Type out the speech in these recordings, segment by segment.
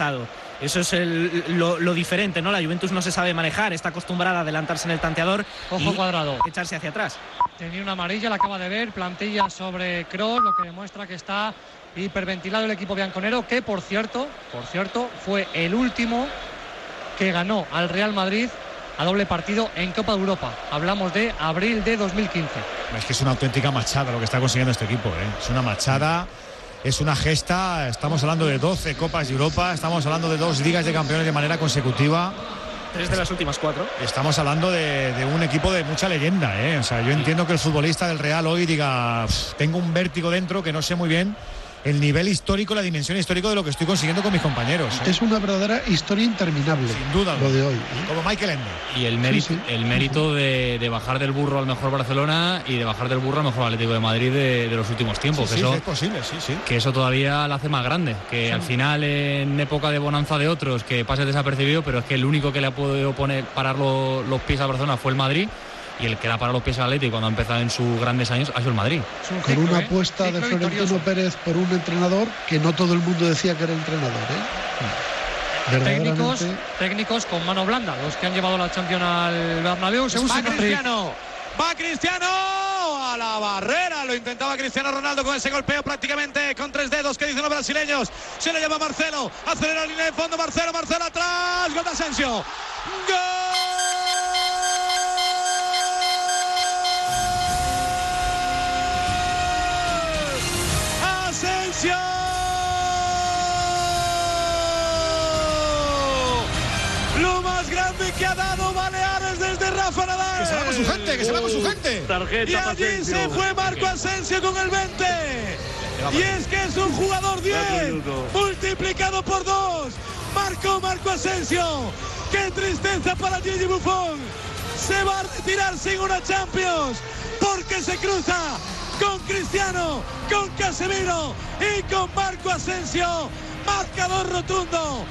pasado. Eso es lo, diferente, ¿no? La Juventus no se sabe manejar, está acostumbrada a adelantarse en el tanteador. Ojo cuadrado. Echarse hacia atrás. Tenía una amarilla, la acaba de ver, plantilla sobre Kroos, lo que demuestra que está hiperventilado el equipo bianconero, que por cierto, por cierto, fue el último que ganó al Real Madrid a doble partido en Copa de Europa. Hablamos de abril de 2015. Es que es una auténtica machada lo que está consiguiendo este equipo. ¿eh? Es una machada, es una gesta. Estamos hablando de 12 Copas de Europa, estamos hablando de dos ligas de campeones de manera consecutiva. Tres de las últimas cuatro. Estamos hablando de, un equipo de mucha leyenda. ¿eh? O sea, yo entiendo que el futbolista del Real hoy diga, tengo un vértigo dentro que no sé muy bien el nivel histórico, la dimensión histórica de lo que estoy consiguiendo con mis compañeros. ¿eh? Es una verdadera historia interminable. Sin duda. Lo de hoy. ¿eh? Como Michael Ende. Y el mérito, el mérito de, bajar del burro al mejor Barcelona y de bajar del burro al mejor Atlético de Madrid de, los últimos tiempos. Sí, es posible, sí, sí. Que eso todavía la hace más grande. Que al final, en época de bonanza de otros, que pase desapercibido, pero es que el único que le ha podido poner, parar los pies a Barcelona fue el Madrid y el que da para los pies al Atlético cuando ha empezado en sus grandes años ha sido el Madrid. Con una ¿eh? apuesta de Florentino Pérez por un entrenador que no todo el mundo decía que era entrenador. ¿eh? Técnicos, técnicos con mano blanda, los que han llevado la Champions al Bernabéu. Se va Cristiano, va Cristiano a la barrera. Lo intentaba Cristiano Ronaldo con ese golpeo prácticamente con tres dedos que dicen los brasileños. Se le llama Marcelo. Acelera la línea de fondo. Marcelo, Marcelo atrás. Gol de Asensio. Gol. Que se va con su gente. y allí se fue Marco Asensio con el 20. Y es que es un jugador 10 multiplicado por 2. Marco Marco Asensio. Qué tristeza para Gigi Buffon. Se va a retirar sin una Champions porque se cruza con Cristiano, con Casemiro y con Marco Asensio. Marcador rotundo.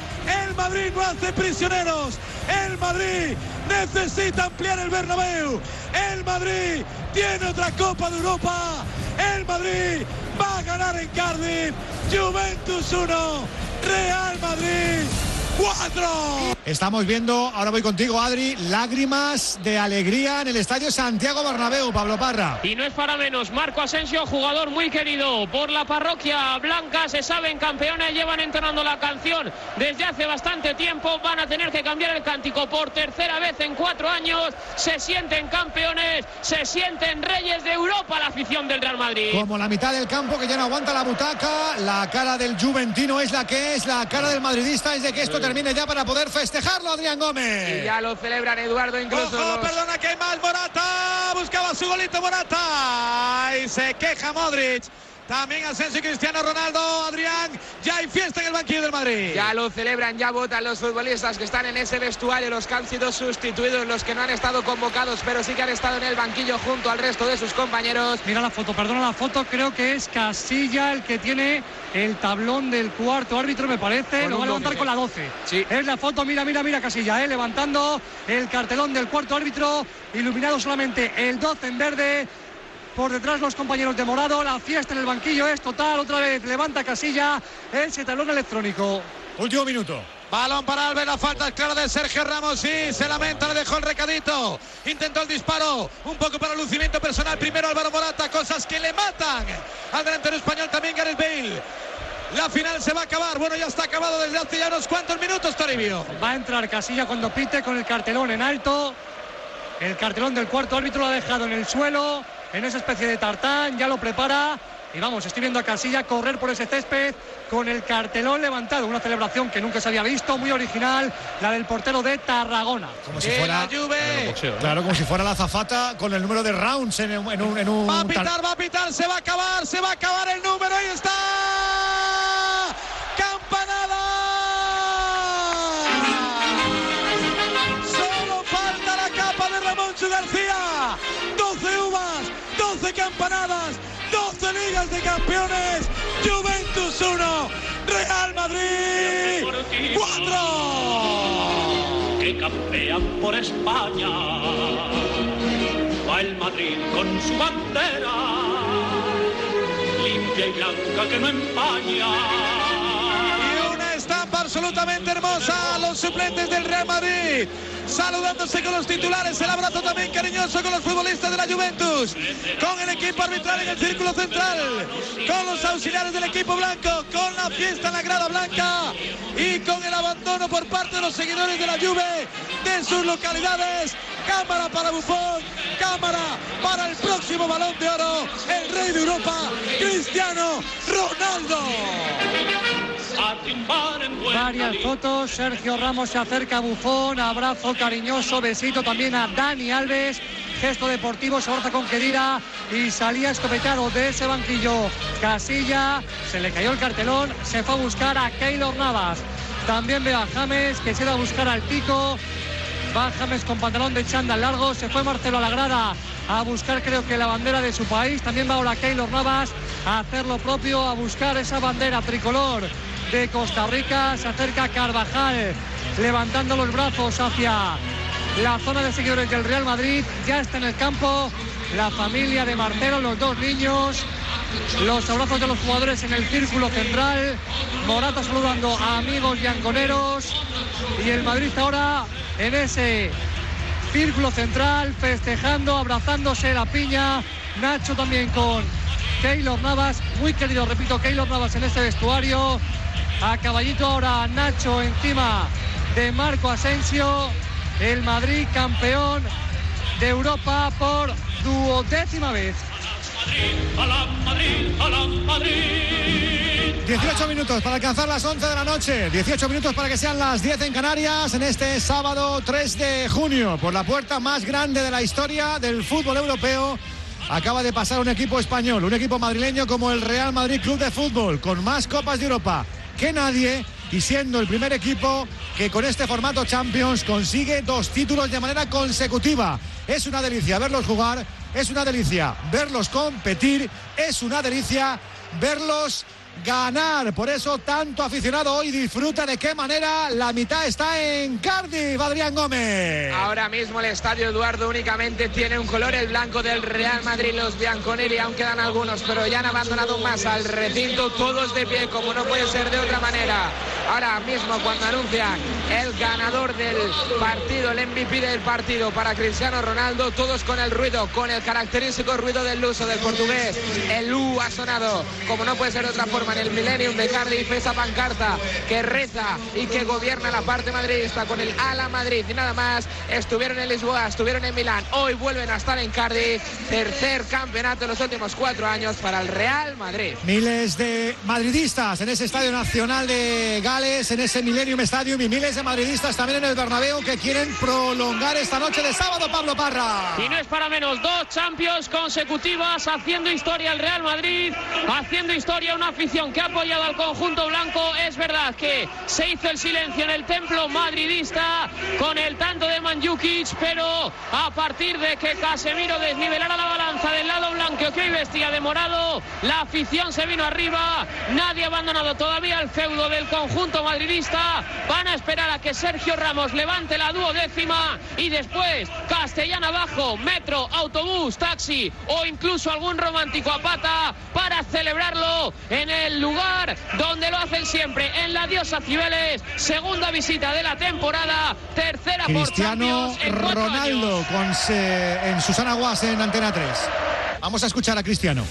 El Madrid no hace prisioneros. El Madrid necesita ampliar el Bernabéu. El Madrid tiene otra Copa de Europa. El Madrid va a ganar en Cardiff. Juventus 1, Real Madrid Estamos viendo, ahora voy contigo, Adri, lágrimas de alegría en el estadio Santiago Bernabéu, Pablo Parra. Y no es para menos, Marco Asensio, jugador muy querido por la parroquia blanca, se saben campeones, llevan entonando la canción desde hace bastante tiempo, van a tener que cambiar el cántico por tercera vez en cuatro años, se sienten campeones, se sienten reyes de Europa la afición del Real Madrid. Como la mitad del campo que ya no aguanta la butaca, la cara del Juventino es la que es, la cara del madridista es de que esto termine ya para poder festejarlo Adrián Gómez. Y ya lo celebran Eduardo incluso. Ojo, perdona que hay más Morata. Buscaba su golito Morata. Y se queja Modric. También Asensio y Cristiano Ronaldo, Adrián, ya hay fiesta en el banquillo del Madrid. Ya lo celebran, ya votan los futbolistas que están en ese vestuario, los que han sido sustituidos, los que no han estado convocados, pero sí que han estado en el banquillo junto al resto de sus compañeros. Mira la foto, perdona la foto, creo que es Casilla el que tiene el tablón del cuarto árbitro, me parece. lo va a levantar con la 12. Sí. Es la foto, mira, mira, mira Casilla, ¿eh? levantando el cartelón del cuarto árbitro, iluminado solamente el 12 en verde por detrás los compañeros de Morado. La fiesta en el banquillo es total. Otra vez levanta Casilla ese talón electrónico. Último minuto. Balón para Alves, la falta es clara de Sergio Ramos, sí, se lamenta, le dejó el recadito, intentó el disparo, un poco para lucimiento personal, primero Álvaro Morata, cosas que le matan al delantero español también Gareth Bale. La final se va a acabar, bueno, ya está acabado desde hace ya unos cuantos minutos, Toribio. Va a entrar Casilla cuando pite con el cartelón en alto, el cartelón del cuarto árbitro lo ha dejado en el suelo, en esa especie de tartán, ya lo prepara. Y vamos, estoy viendo a Casilla correr por ese césped con el cartelón levantado. Una celebración que nunca se había visto, muy original, la del portero de Tarragona. Como si fuera. Claro, como si fuera la zafata con el número de rounds en, un, en un. Va a pitar, va a pitar, se va a acabar, se va a acabar el número, ahí está. ¡Campanada! Solo falta la capa de Ramón García. 12 campanadas, 12 ligas de campeones. Juventus 1, Real Madrid 4. Que campean por España. Va el Madrid con su bandera, limpia y blanca que no empaña absolutamente hermosa. Los suplentes del Real Madrid saludándose con los titulares. El abrazo también cariñoso con los futbolistas de la Juventus. Con el equipo arbitral en el círculo central. Con los auxiliares del equipo blanco. Con la fiesta en la grada blanca. Y con el abandono por parte de los seguidores de la Juve de sus localidades. Cámara para Bufón. Cámara para el próximo balón de oro. El rey de Europa, Cristiano Ronaldo. Varias fotos, Sergio Ramos se acerca a Bufón, abrazo cariñoso, besito también a Dani Alves, gesto deportivo, se abraza con Kedira y salía escopetado de ese banquillo. Casilla, se le cayó el cartelón, se fue a buscar a Keylor Navas. También ve a James que se va a buscar al Tico. Va James con pantalón de chándal largo, se fue Marcelo a la grada a buscar creo que la bandera de su país. También va ahora Keylor Navas a hacer lo propio, a buscar esa bandera tricolor de Costa Rica. Se acerca Carvajal levantando los brazos hacia la zona de seguidores del Real Madrid. Ya está en el campo la familia de Marcelo, los dos niños. Los abrazos de los jugadores en el círculo central. Morata saludando a amigos y anconeros. Y el Madrid ahora en ese círculo central, festejando, abrazándose la piña. Nacho también con Keylor Navas, muy querido, repito, Keylor Navas en este vestuario. A caballito ahora Nacho encima de Marco Asensio. El Madrid campeón de Europa por duodécima vez. 18 minutos para alcanzar las 11 de la noche, 18 minutos para que sean las 10 en Canarias en este sábado 3 de junio. Por la puerta más grande de la historia del fútbol europeo acaba de pasar un equipo español, un equipo madrileño como el Real Madrid Club de Fútbol, con más copas de Europa que nadie y siendo el primer equipo que con este formato Champions consigue dos títulos de manera consecutiva. Es una delicia verlos jugar, es una delicia verlos competir, es una delicia verlos ganar. Por eso tanto aficionado hoy disfruta de qué manera la mitad está en Cardiff, Adrián Gómez. Ahora mismo el estadio Eduardo únicamente tiene un color, el blanco del Real Madrid, los Bianconeri, aún quedan algunos, pero ya han abandonado más al recinto, todos de pie, como no puede ser de otra manera. Ahora mismo cuando anuncian el ganador del partido, el MVP del partido para Cristiano Ronaldo, todos con el ruido, con el característico ruido del uso del portugués. El U ha sonado, como no puede ser de otra forma, en el Millennium de Cardiff, esa pancarta que reza y que gobierna la parte madridista con el Ala Madrid y nada más. Estuvieron en Lisboa, estuvieron en Milán, hoy vuelven a estar en Cardiff. Tercer campeonato en los últimos cuatro años para el Real Madrid. Miles de madridistas en ese Estadio Nacional de Gales, en ese Millennium Stadium y miles de madridistas también en el Bernabéu que quieren prolongar esta noche de sábado, Pablo Parra. Y no es para menos, dos Champions consecutivas haciendo historia el Real Madrid, haciendo historia una afición que ha apoyado al conjunto blanco. Es verdad que se hizo el silencio en el templo madridista con el tanto de Manjukic, pero a partir de que Casemiro desnivelara la balanza del lado blanco que hoy vestía de morado, la afición se vino arriba. Nadie ha abandonado todavía el feudo del conjunto madridista. Van a esperar a que Sergio Ramos levante la duodécima y después Castellana abajo, metro, autobús, taxi o incluso algún romántico a pata para celebrarlo en el lugar donde lo hacen siempre, en la diosa Cibeles. Segunda visita de la temporada, tercera Cristiano por Champions en Ronaldo con se- en Susana Guas en Antena 3. Vamos a escuchar a Cristiano.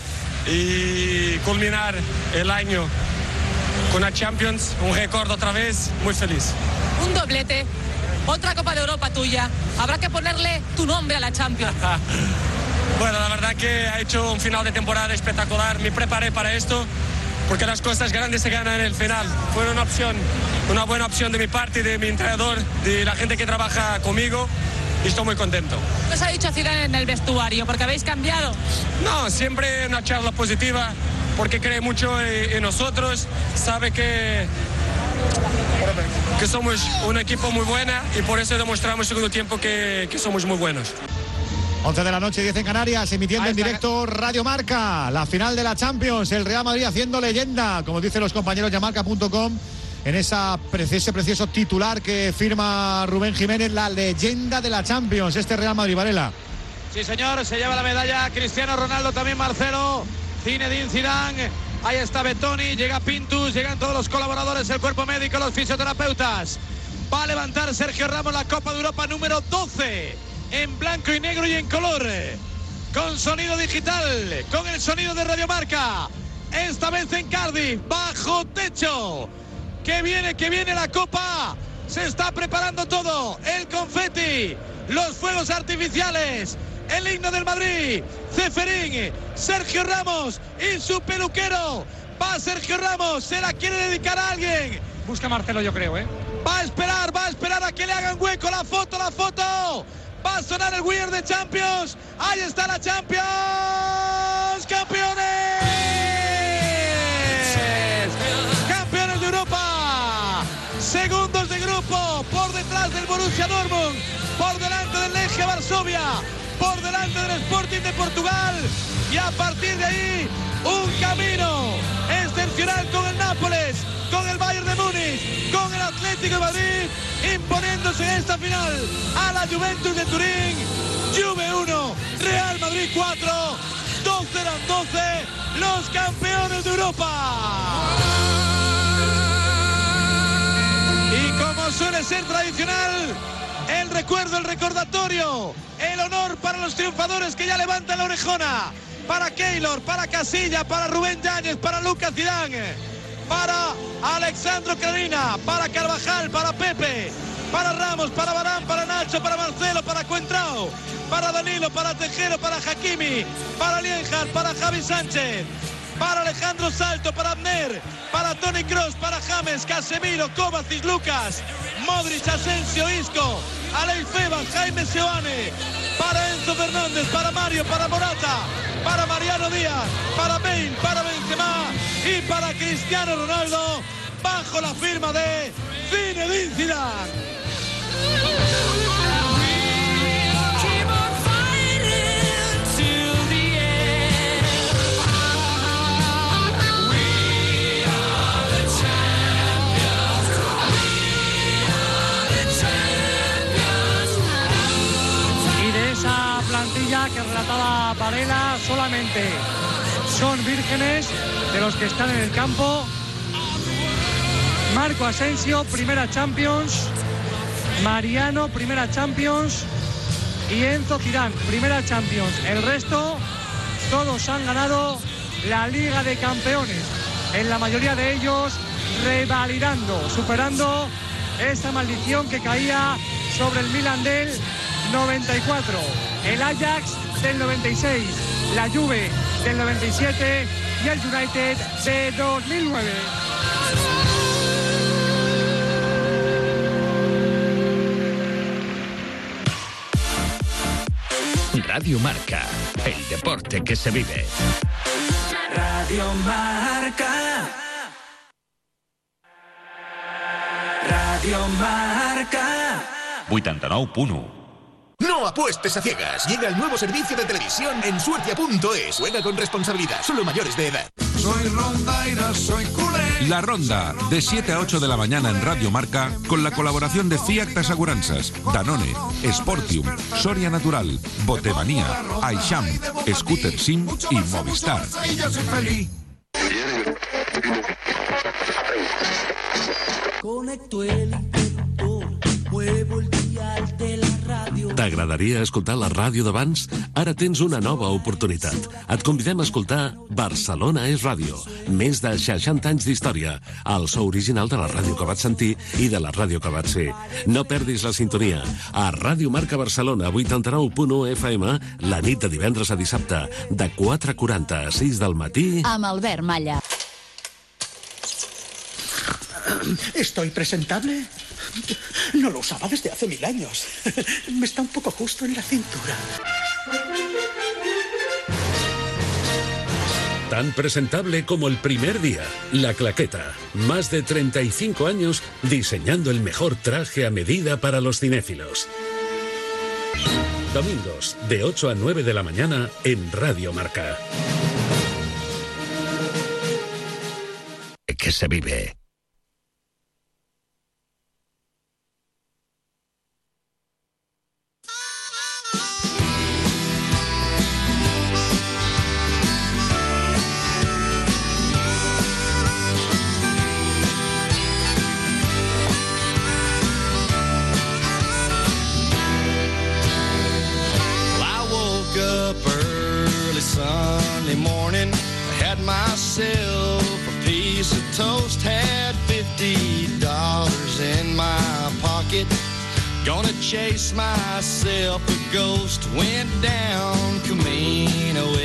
y culminar el año con la Champions, un récord otra vez, muy feliz. Un doblete, otra Copa de Europa tuya. Habrá que ponerle tu nombre a la Champions. Bueno, la verdad que ha hecho un final de temporada espectacular. Me preparé para esto porque las cosas grandes se ganan en el final. Fue una opción, una buena opción de mi parte, de mi entrenador, de la gente que trabaja conmigo y estoy muy contento. ¿Qué os ha dicho Zidane en el vestuario? Porque habéis cambiado. No, siempre una charla positiva porque cree mucho en, nosotros, sabe que que somos un equipo muy buena y por eso demostramos en el segundo tiempo que, que somos muy buenos. 11 de la noche, 10 en Canarias, emitiendo en directo Radio Marca, la final de la Champions, el Real Madrid haciendo leyenda, como dicen los compañeros de marca.com, en esa, ese precioso titular que firma Rubén Jiménez, la leyenda de la Champions, este Real Madrid, Varela. Sí, señor, se lleva la medalla Cristiano Ronaldo, también Marcelo, Zinedine Zidane, Ahí está Betoni, llega Pintus, llegan todos los colaboradores, el cuerpo médico, los fisioterapeutas. Va a levantar Sergio Ramos la Copa de Europa número 12 en blanco y negro y en color. Con sonido digital, con el sonido de Radiomarca. Esta vez en Cardiff, bajo techo. Que viene, que viene la Copa. Se está preparando todo. El confeti, los fuegos artificiales, el himno del Madrid. Ceferín, Sergio Ramos y su peluquero. Va Sergio Ramos, se la quiere dedicar a alguien. Busca Marcelo, yo creo, ¿eh? Va a esperar, va a esperar a que le hagan hueco la foto, la foto. Va a sonar el Weird de Champions. Ahí está la Champions. ¡Campeones! ¡Campeones de Europa! Segundos de grupo. Por detrás del Borussia Dortmund. Por delante del Legia Varsovia. Por delante del Sporting de Portugal. Y a partir de ahí, un camino excepcional con el Nápoles, con el Bayern de Múnich, con el Atlético de Madrid, imponiéndose en esta final a la Juventus de Turín. Juve 1, Real Madrid 4, 12 eran 12, los campeones de Europa. Y como suele ser tradicional, el recuerdo, el recordatorio, el honor para los triunfadores que ya levantan la orejona. Para Keylor, para Casilla, para Rubén Yáñez, para Lucas Zidane, para Alexandro Carina, para Carvajal, para Pepe, para Ramos, para Barán, para Nacho, para Marcelo, para Cuentrao, para Danilo, para Tejero, para Hakimi, para Lienjar, para Javi Sánchez, para Alejandro Salto, para Abner, para Tony Cross, para James, Casemiro, Kovacic, Lucas, Modric, Asensio, Isco, Alei Febas, Jaime Seoane, para Enzo Fernández, para Mario, para Morata, para Mariano Díaz, para Bale, para Benzema y para Cristiano Ronaldo, bajo la firma de Zinedine Zidane. Solamente son vírgenes de los que están en el campo. Marco Asensio, primera Champions. Mariano, primera Champions. Y Enzo Zidane, primera Champions. El resto, todos han ganado la Liga de Campeones. En la mayoría de ellos, revalidando, superando esa maldición que caía sobre el Milan del 94, el Ajax del 96, la Juve del 97 y el United de 2009. Radio Marca, el deporte que se vive. Radio Marca. Radio Marca. 89.1 No apuestes a ciegas. Llega el nuevo servicio de televisión en suertia.es. Juega con responsabilidad. Solo mayores de edad. Soy rondaira, soy culé. La Ronda, de 7 a 8 de la mañana en Radio Marca, con la colaboración de Fiat Aseguranzas, Danone, Sportium, Soria Natural, Botemanía, Aisham, Scooter Sim y Movistar. Conecto el interruptor, muevo el T'agradaria escoltar la ràdio d'abans? Ara tens una nova oportunitat. Et convidem a escoltar Barcelona és ràdio. Més de 60 anys d'història. El so original de la ràdio que vaig sentir i de la ràdio que vaig ser. No perdis la sintonia. A Ràdio Marca Barcelona, 89.1 FM, la nit de divendres a dissabte, de 4.40 a 6 del matí... Amb Albert Malla. ¿Estoy presentable? No lo usaba desde hace mil años. Me está un poco justo en la cintura. Tan presentable como el primer día, La Claqueta. Más de 35 años diseñando el mejor traje a medida para los cinéfilos. Domingos, de 8 a 9 de la mañana en Radio Marca. Que se vive.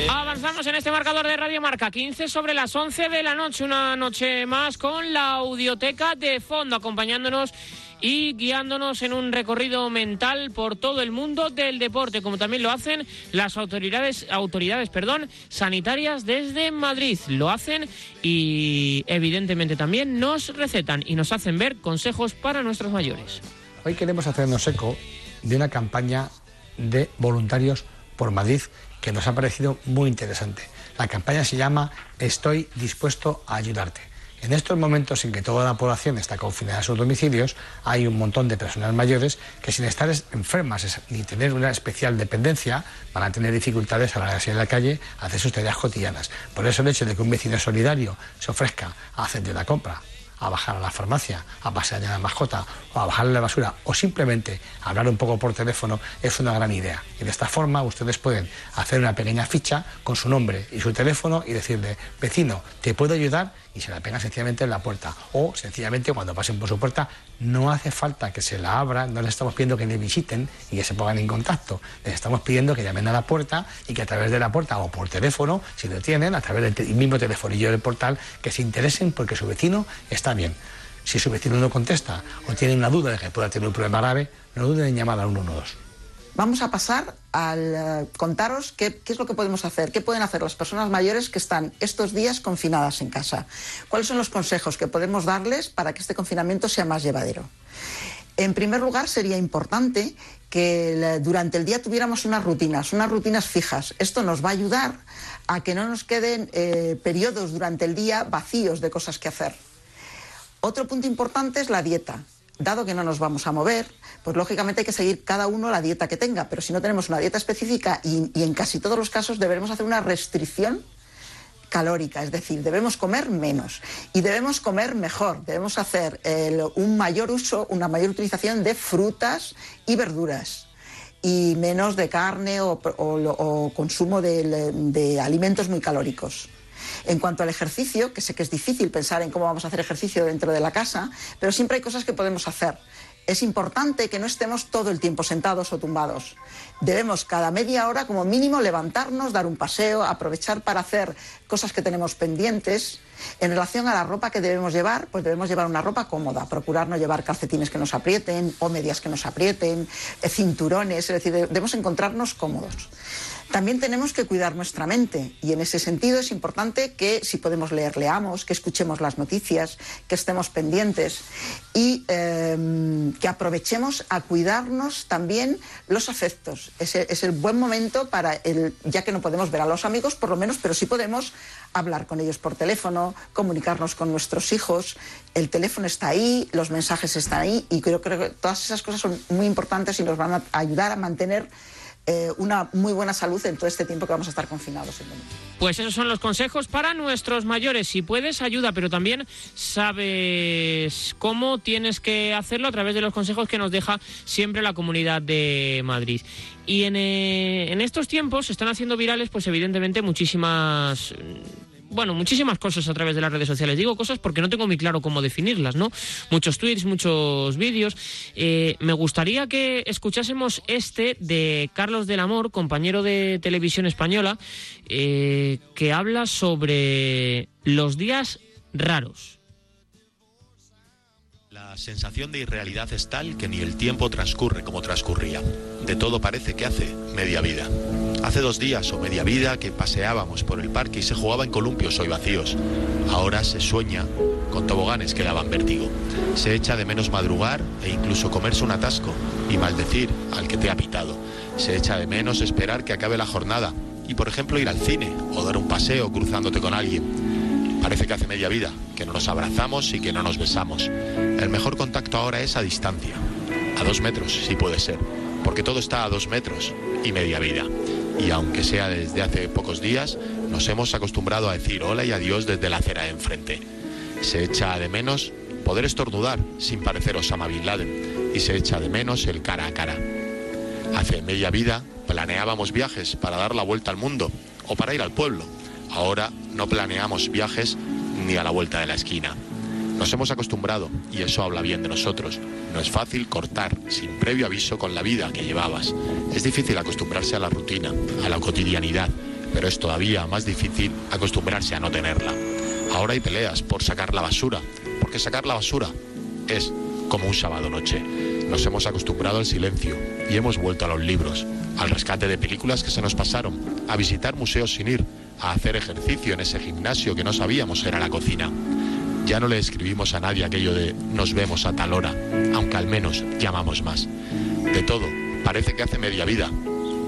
Avanzamos en este marcador de Radio Marca, 15 sobre las 11 de la noche, una noche más con la audioteca de fondo, acompañándonos y guiándonos en un recorrido mental por todo el mundo del deporte, como también lo hacen las autoridades, autoridades perdón, sanitarias desde Madrid. Lo hacen y evidentemente también nos recetan y nos hacen ver consejos para nuestros mayores. Hoy queremos hacernos eco de una campaña de voluntarios por Madrid que nos ha parecido muy interesante. La campaña se llama Estoy dispuesto a ayudarte. En estos momentos en que toda la población está confinada a sus domicilios, hay un montón de personas mayores que sin estar enfermas ni tener una especial dependencia van a tener dificultades a la hora de salir a la calle a hacer sus tareas cotidianas. Por eso el hecho de que un vecino solidario se ofrezca a hacer de la compra, a bajar a la farmacia, a pasear a la mascota o a bajarle la basura o simplemente hablar un poco por teléfono es una gran idea. Y de esta forma ustedes pueden hacer una pequeña ficha con su nombre y su teléfono y decirle, vecino, ¿te puedo ayudar? y se la pegan sencillamente en la puerta. O sencillamente cuando pasen por su puerta no hace falta que se la abra, no les estamos pidiendo que le visiten y que se pongan en contacto. Les estamos pidiendo que llamen a la puerta y que a través de la puerta o por teléfono, si lo tienen, a través del mismo telefonillo del portal, que se interesen porque su vecino está bien. Si su vecino no contesta o tiene una duda de que pueda tener un problema grave, no duden en llamar al 112. Vamos a pasar al eh, contaros qué, es lo que podemos hacer, qué pueden hacer las personas mayores que están estos días confinadas en casa. ¿Cuáles son los consejos que podemos darles para que este confinamiento sea más llevadero? En primer lugar, sería importante que durante el día tuviéramos unas rutinas, unas rutinas fijas. Esto nos va a ayudar a que no nos queden eh, periodos durante el día vacíos de cosas que hacer. Otro punto importante es la dieta dado que no nos vamos a mover, pues lógicamente hay que seguir cada uno la dieta que tenga, pero si no tenemos una dieta específica y, en casi todos los casos debemos hacer una restricción calórica, es decir, debemos comer menos y debemos comer mejor, debemos hacer un mayor uso, una mayor utilización de frutas y verduras y menos de carne o, consumo de alimentos muy calóricos. En cuanto al ejercicio, que sé que es difícil pensar en cómo vamos a hacer ejercicio dentro de la casa, pero siempre hay cosas que podemos hacer. Es importante que no estemos todo el tiempo sentados o tumbados. Debemos cada media hora como mínimo levantarnos, dar un paseo, aprovechar para hacer cosas que tenemos pendientes. En relación a la ropa que debemos llevar, pues debemos llevar una ropa cómoda, procurar no llevar calcetines que nos aprieten o medias que nos aprieten, eh, cinturones, es decir, debemos encontrarnos cómodos. También tenemos que cuidar nuestra mente y en ese sentido es importante que si podemos leer, leamos, que escuchemos las noticias, que estemos pendientes y em, que aprovechemos a cuidarnos también los afectos. Es, el buen momento para, el, ya que no podemos ver a los amigos, por lo menos, pero sí podemos hablar con ellos por teléfono, comunicarnos con nuestros hijos. El teléfono está ahí, los mensajes están ahí y creo que todas esas cosas son muy importantes y nos van a ayudar a mantener eh, una muy buena salud en todo este tiempo que vamos a estar confinados. Pues esos son los consejos para nuestros mayores. Si puedes, ayuda, pero también sabes cómo tienes que hacerlo a través de los consejos que nos deja siempre la Comunidad de Madrid. Y en, eh, en estos tiempos se están haciendo virales, pues evidentemente muchísimas bueno, muchísimas cosas a través de las redes sociales. Digo cosas porque no tengo muy claro cómo definirlas, ¿no? Muchos tweets, muchos vídeos. Eh, me gustaría que escuchásemos este de Carlos del Amor, compañero de televisión española, eh, que habla sobre los días raros. La sensación de irrealidad es tal que ni el tiempo transcurre como transcurría. De todo parece que hace media vida. Hace dos días o media vida que paseábamos por el parque y se jugaba en columpios hoy vacíos. Ahora se sueña con toboganes que daban vértigo. Se echa de menos madrugar e incluso comerse un atasco y maldecir al que te ha pitado. Se echa de menos esperar que acabe la jornada y, por ejemplo, ir al cine o dar un paseo cruzándote con alguien. Parece que hace media vida, que no nos abrazamos y que no nos besamos. El mejor contacto ahora es a distancia, a dos metros, si puede ser, porque todo está a dos metros y media vida y aunque sea desde hace pocos días, nos hemos acostumbrado a decir hola y adiós desde la acera de enfrente. Se echa de menos poder estornudar sin parecer Osama Bin Laden y se echa de menos el cara a cara. Hace media vida planeábamos viajes para dar la vuelta al mundo o para ir al pueblo. Ahora no planeamos viajes ni a la vuelta de la esquina. Nos hemos acostumbrado y eso habla bien de nosotros. No es fácil cortar sin previo aviso con la vida que llevabas. Es difícil acostumbrarse a la rutina, a la cotidianidad, pero es todavía más difícil acostumbrarse a no tenerla. Ahora hay peleas por sacar la basura, porque sacar la basura es como un sábado noche. Nos hemos acostumbrado al silencio y hemos vuelto a los libros, al rescate de películas que se nos pasaron, a visitar museos sin ir, a hacer ejercicio en ese gimnasio que no sabíamos era la cocina. Ya no le escribimos a nadie aquello de nos vemos a tal hora, aunque al menos llamamos más. De todo, parece que hace media vida,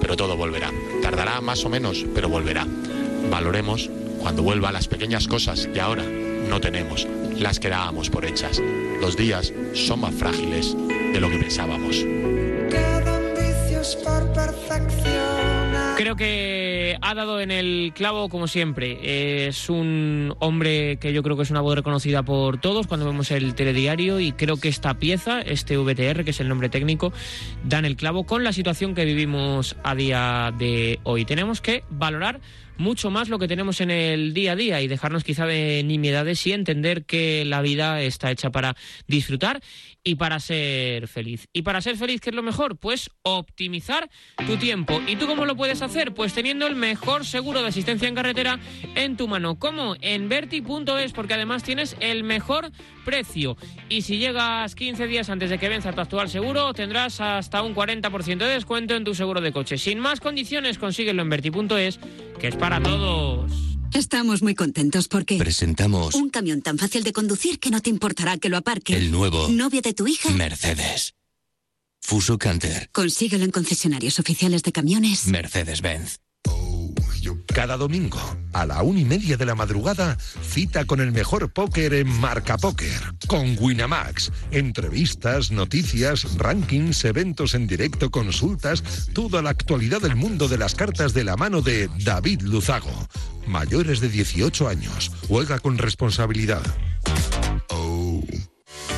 pero todo volverá. Tardará más o menos, pero volverá. Valoremos cuando vuelva las pequeñas cosas que ahora no tenemos, las que dábamos por hechas. Los días son más frágiles de lo que pensábamos. Creo que ha dado en el clavo como siempre. Es un hombre que yo creo que es una voz reconocida por todos cuando vemos el telediario y creo que esta pieza, este VTR, que es el nombre técnico, da en el clavo con la situación que vivimos a día de hoy. Tenemos que valorar mucho más lo que tenemos en el día a día y dejarnos quizá de nimiedades y entender que la vida está hecha para disfrutar y para ser feliz. ¿Y para ser feliz qué es lo mejor? Pues optimizar tu tiempo. ¿Y tú cómo lo puedes hacer? Pues teniendo el mejor seguro de asistencia en carretera en tu mano. ¿Cómo? En verti.es, porque además tienes el mejor precio. Y si llegas 15 días antes de que venza tu actual seguro, tendrás hasta un 40% de descuento en tu seguro de coche. Sin más condiciones, consíguelo en verti.es, que es para todos. Estamos muy contentos porque Presentamos un camión tan fácil de conducir que no te importará que lo aparque. el nuevo Novia de tu hija. Mercedes. Fuso Canter. Consíguelo en concesionarios oficiales de camiones. Mercedes-Benz. Cada domingo, a la una y media de la madrugada, cita con el mejor póker en Marca Póker, con Winamax. Entrevistas, noticias, rankings, eventos en directo, consultas, toda la actualidad del mundo de las cartas de la mano de David Luzago. Mayores de 18 años. Juega con responsabilidad.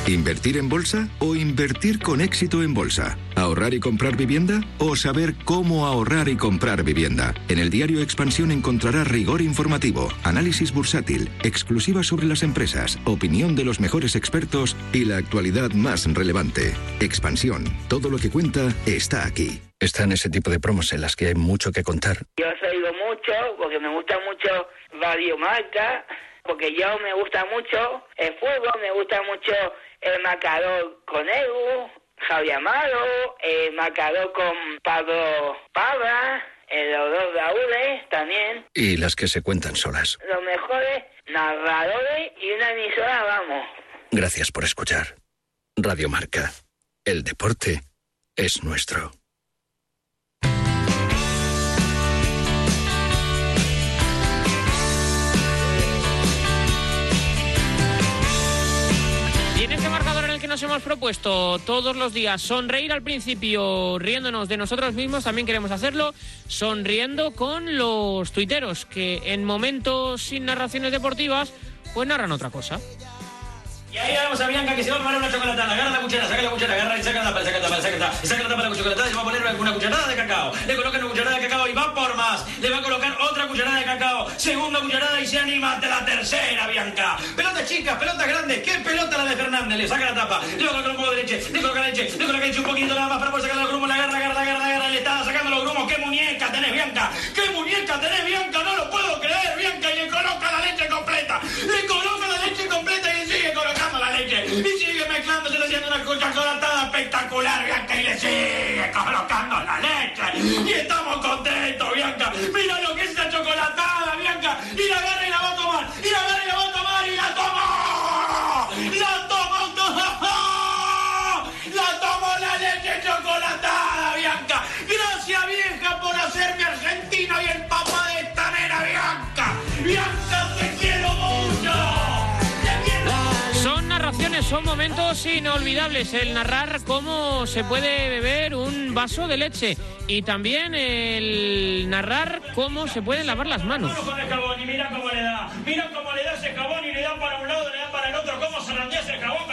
¿Invertir en bolsa o invertir con éxito en bolsa? ¿Ahorrar y comprar vivienda o saber cómo ahorrar y comprar vivienda? En el diario Expansión encontrará rigor informativo, análisis bursátil, exclusiva sobre las empresas, opinión de los mejores expertos y la actualidad más relevante. Expansión, todo lo que cuenta está aquí. Están ese tipo de promos en las que hay mucho que contar. Yo os oigo mucho porque me gusta mucho Radio Marca, porque yo me gusta mucho el fútbol, me gusta mucho el marcador con Edu, Javier Amaro, el marcador con Pablo Pabra, el los dos Raúles también. Y las que se cuentan solas. Los mejores narradores y una emisora, vamos. Gracias por escuchar. Radio Marca. El deporte es nuestro. Que nos hemos propuesto todos los días sonreír al principio riéndonos de nosotros mismos, también queremos hacerlo sonriendo con los tuiteros que en momentos sin narraciones deportivas pues narran otra cosa. Y ahí vamos a Bianca que se va a preparar una chocolatada. Agarra la cuchara, saca la cuchara, agarra y saca la tapa, saca la tapa, saca la tapa, saca la tapa de la chocolatada y se va a poner una cucharada de cacao. Le coloca una cucharada de cacao y va por más. Le va a colocar otra cucharada de cacao, segunda cucharada y se anima ante la tercera, Bianca. Pelotas chicas, pelotas grandes. ¿Qué pelota la de Fernández? Le saca la tapa, le va a colocar un poco de leche, le coloca leche, le coloca leche un poquito nada más para poder sacar los grumos. La agarra, agarra, agarra, agarra, le está sacando los grumos. ¡Qué muñeca tenés, Bianca! ¡Qué muñeca tenés, Bianca! No lo puedo creer, Bianca. Y le coloca la leche completa. Le coloca la leche la. Y sigue mezclando, se le haciendo una chocolatada espectacular, Bianca. Y le sigue colocando la leche. Y estamos contentos, Bianca. Mira lo que es esa chocolatada, Bianca. Y la son momentos inolvidables. El narrar cómo se puede beber un vaso de leche y también el narrar cómo se pueden lavar las manos. mira cómo le da. Mira cómo le da ese jabón y le da para un lado, le da para el otro. Cómo se ese jabón,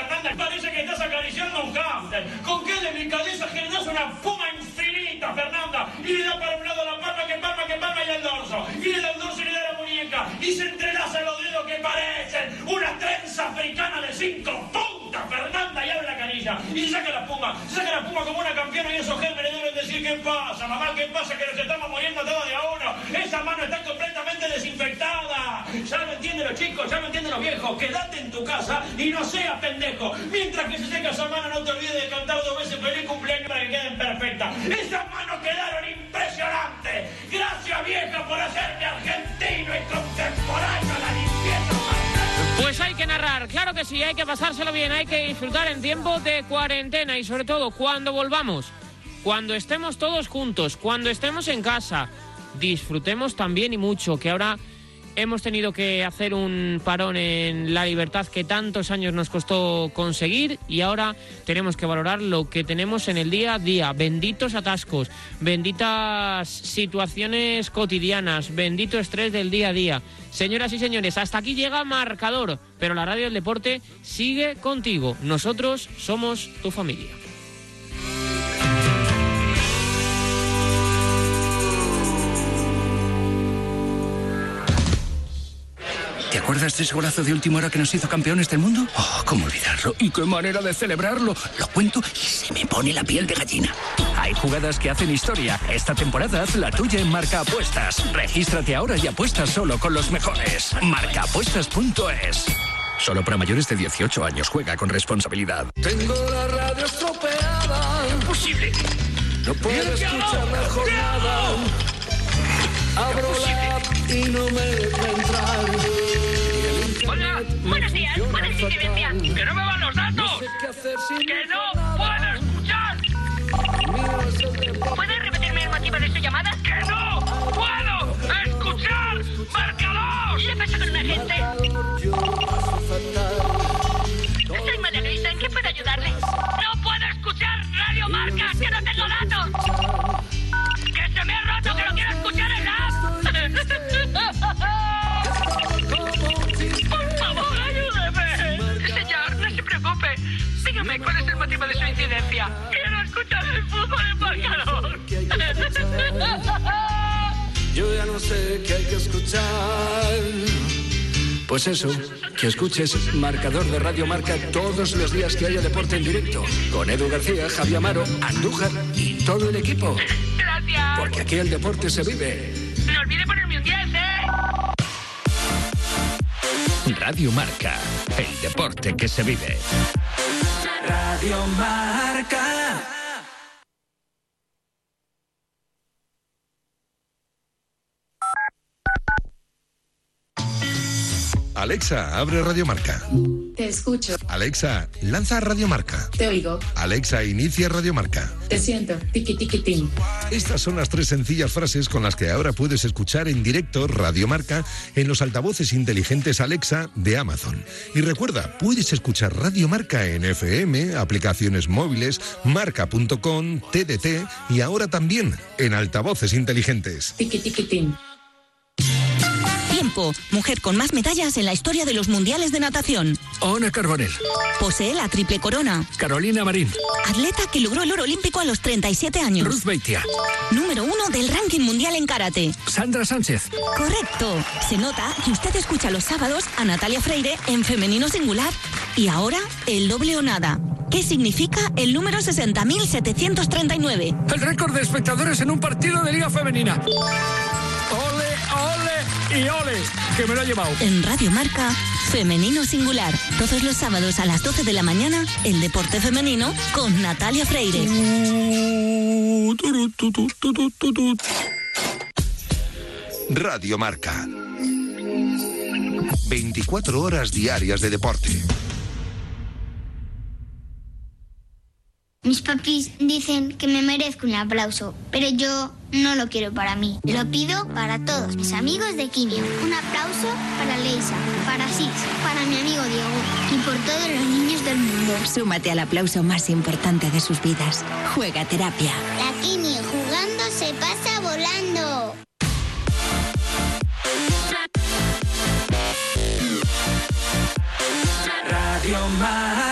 Con qué delicadeza das una fuma infinita, Fernanda. Y le da para un lado la palma, que palma, que palma y el dorso. Y le da el dorso y le da la muñeca. y se entrelaza los dedos que parecen una trenza africana de cinco puntas. Fernanda y abre la canilla y saca la puma, saca la puma como una campeona y esos gérmenes deben decir qué pasa, mamá, qué pasa que nos estamos muriendo todos de a. Esa mano está entienden los chicos, ya lo entienden los viejos. Quédate en tu casa y no seas pendejo. Mientras que se seca esa mano, no te olvides de cantar dos veces feliz cumpleaños para que queden perfectas. Esas manos quedaron impresionantes. Gracias vieja por hacerme argentino y contemporáneo a la limpieza. Pues hay que narrar, claro que sí, hay que pasárselo bien, hay que disfrutar en tiempo de cuarentena y sobre todo cuando volvamos, cuando estemos todos juntos, cuando estemos en casa, disfrutemos también y mucho, que ahora hemos tenido que hacer un parón en la libertad que tantos años nos costó conseguir y ahora tenemos que valorar lo que tenemos en el día a día. Benditos atascos, benditas situaciones cotidianas, bendito estrés del día a día. Señoras y señores, hasta aquí llega Marcador, pero la radio del deporte sigue contigo. Nosotros somos tu familia. ¿Te acuerdas de ese golazo de última hora que nos hizo campeones del mundo? Oh, cómo olvidarlo. ¿Y qué manera de celebrarlo? Lo cuento y se me pone la piel de gallina. Hay jugadas que hacen historia. Esta temporada haz la tuya en Marca Apuestas. Regístrate ahora y apuesta solo con los mejores. Marcaapuestas.es. Solo para mayores de 18 años. Juega con responsabilidad. Tengo la radio estropeada. Imposible. No puedo escuchar la jornada. Abro la app y no me deja entrar. Hola, buenos días, buenas incidencia. ¡Que no me van los datos! ¡Que no puedo escuchar! ¿Puedes repetirme el motivo de su llamada? ¡Que no puedo escuchar! ¡Marcador! ¿Qué pasa con un agente? Pues eso, que escuches Marcador de Radio Marca todos los días que haya deporte en directo. Con Edu García, Javier Amaro, Andújar y todo el equipo. Gracias. Porque aquí el deporte se vive. No olvide ponerme un 10, ¿eh? Radio Marca, el deporte que se vive. Radio Marca. Alexa, abre Radio Marca. Te escucho. Alexa, lanza Radio Marca. Te oigo. Alexa, inicia Radio Marca. Te siento. Tiki tiki ting. Estas son las tres sencillas frases con las que ahora puedes escuchar en directo Radio Marca en los altavoces inteligentes Alexa de Amazon. Y recuerda, puedes escuchar Radio Marca en FM, aplicaciones móviles, marca.com, TDT y ahora también en altavoces inteligentes. Tiki tiki ting. Mujer con más medallas en la historia de los mundiales de natación. Ona Carbonell. Posee la triple corona. Carolina Marín. Atleta que logró el oro olímpico a los 37 años. Ruth Beitia. Número uno del ranking mundial en karate. Sandra Sánchez. Correcto. Se nota que usted escucha los sábados a Natalia Freire en femenino singular. Y ahora, el doble o nada. ¿Qué significa el número 60.739? El récord de espectadores en un partido de Liga Femenina. ¡Ole, ole y ole! Que me lo ha llevado. En Radio Marca, Femenino Singular. Todos los sábados a las 12 de la mañana, el deporte femenino con Natalia Freire. Radio Marca. 24 horas diarias de deporte. Mis papis dicen que me merezco un aplauso, pero yo no lo quiero para mí. Lo pido para todos mis amigos de Quimio. Un aplauso para Leisa, para Sis, para mi amigo Diego y por todos los niños del mundo. Súmate al aplauso más importante de sus vidas. Juega terapia. La Quimio jugando se pasa volando. Radio.